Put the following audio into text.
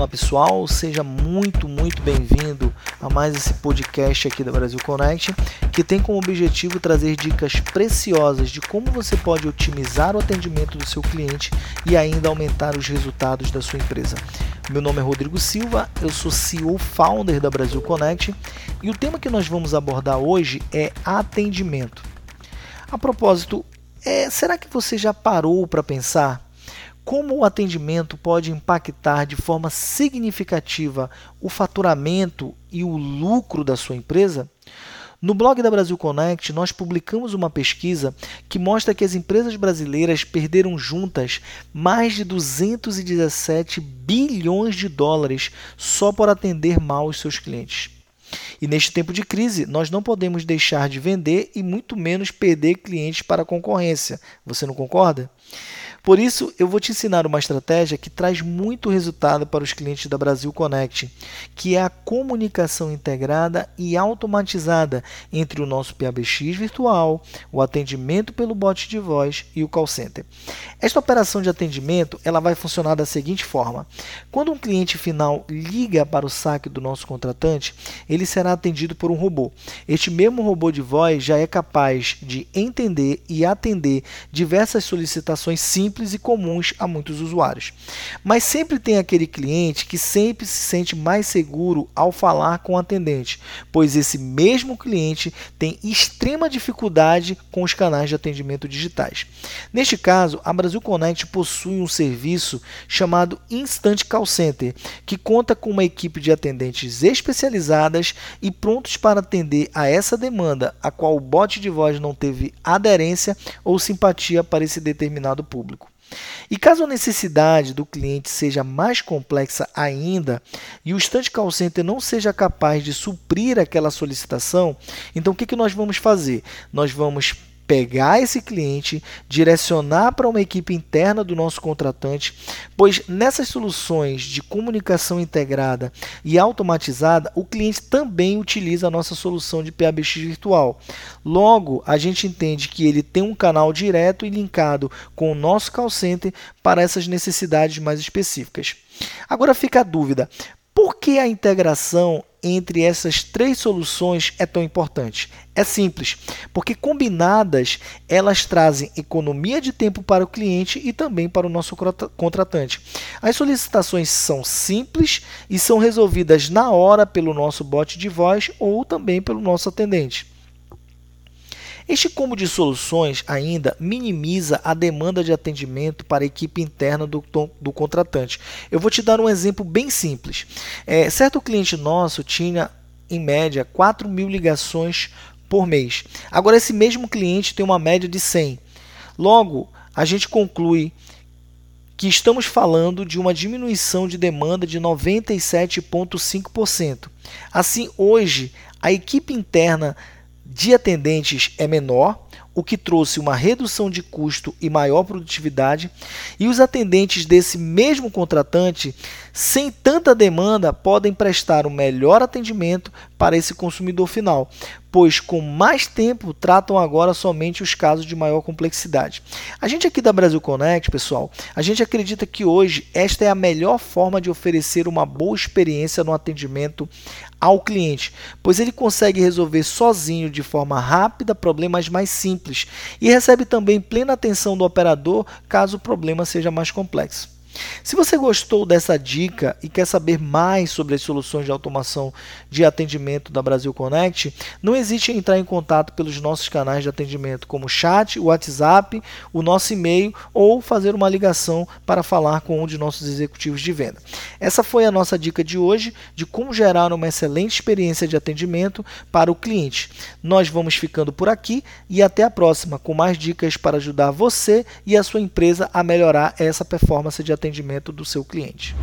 Olá pessoal, seja muito, muito bem-vindo a mais esse podcast aqui da Brasil Connect, que tem como objetivo trazer dicas preciosas de como você pode otimizar o atendimento do seu cliente e ainda aumentar os resultados da sua empresa. Meu nome é Rodrigo Silva, eu sou CEO founder da Brasil Connect e o tema que nós vamos abordar hoje é atendimento. A propósito, é, será que você já parou para pensar como o atendimento pode impactar de forma significativa o faturamento e o lucro da sua empresa? No blog da Brasil Connect, nós publicamos uma pesquisa que mostra que as empresas brasileiras perderam juntas mais de 217 bilhões de dólares só por atender mal os seus clientes. E neste tempo de crise, nós não podemos deixar de vender e muito menos perder clientes para a concorrência. Você não concorda? Por isso, eu vou te ensinar uma estratégia que traz muito resultado para os clientes da Brasil Connect, que é a comunicação integrada e automatizada entre o nosso PABX virtual, o atendimento pelo bot de voz e o call center. Esta operação de atendimento ela vai funcionar da seguinte forma: quando um cliente final liga para o saque do nosso contratante, ele será atendido por um robô. Este mesmo robô de voz já é capaz de entender e atender diversas solicitações simples simples e comuns a muitos usuários. Mas sempre tem aquele cliente que sempre se sente mais seguro ao falar com o atendente, pois esse mesmo cliente tem extrema dificuldade com os canais de atendimento digitais. Neste caso, a Brasil Connect possui um serviço chamado Instant Call Center, que conta com uma equipe de atendentes especializadas e prontos para atender a essa demanda, a qual o bot de voz não teve aderência ou simpatia para esse determinado público. E caso a necessidade do cliente seja mais complexa ainda e o estante call center não seja capaz de suprir aquela solicitação, então o que, que nós vamos fazer? Nós vamos pegar esse cliente, direcionar para uma equipe interna do nosso contratante, pois nessas soluções de comunicação integrada e automatizada, o cliente também utiliza a nossa solução de PABX virtual. Logo, a gente entende que ele tem um canal direto e linkado com o nosso call center para essas necessidades mais específicas. Agora fica a dúvida: por que a integração entre essas três soluções é tão importante? É simples, porque combinadas elas trazem economia de tempo para o cliente e também para o nosso contratante. As solicitações são simples e são resolvidas na hora pelo nosso bot de voz ou também pelo nosso atendente. Este combo de soluções ainda minimiza a demanda de atendimento para a equipe interna do, do contratante. Eu vou te dar um exemplo bem simples. É, certo cliente nosso tinha, em média, 4 mil ligações por mês. Agora, esse mesmo cliente tem uma média de 100. Logo, a gente conclui que estamos falando de uma diminuição de demanda de 97,5%. Assim, hoje, a equipe interna de atendentes é menor, o que trouxe uma redução de custo e maior produtividade, e os atendentes desse mesmo contratante, sem tanta demanda, podem prestar um melhor atendimento para esse consumidor final, pois com mais tempo tratam agora somente os casos de maior complexidade. A gente aqui da Brasil Connect, pessoal, a gente acredita que hoje esta é a melhor forma de oferecer uma boa experiência no atendimento ao cliente, pois ele consegue resolver sozinho de forma rápida problemas mais simples e recebe também plena atenção do operador caso o problema seja mais complexo. Se você gostou dessa dica e quer saber mais sobre as soluções de automação de atendimento da Brasil Connect, não hesite em entrar em contato pelos nossos canais de atendimento, como o chat, o WhatsApp, o nosso e-mail ou fazer uma ligação para falar com um de nossos executivos de venda. Essa foi a nossa dica de hoje de como gerar uma excelente experiência de atendimento para o cliente. Nós vamos ficando por aqui e até a próxima com mais dicas para ajudar você e a sua empresa a melhorar essa performance de atendimento atendimento do seu cliente.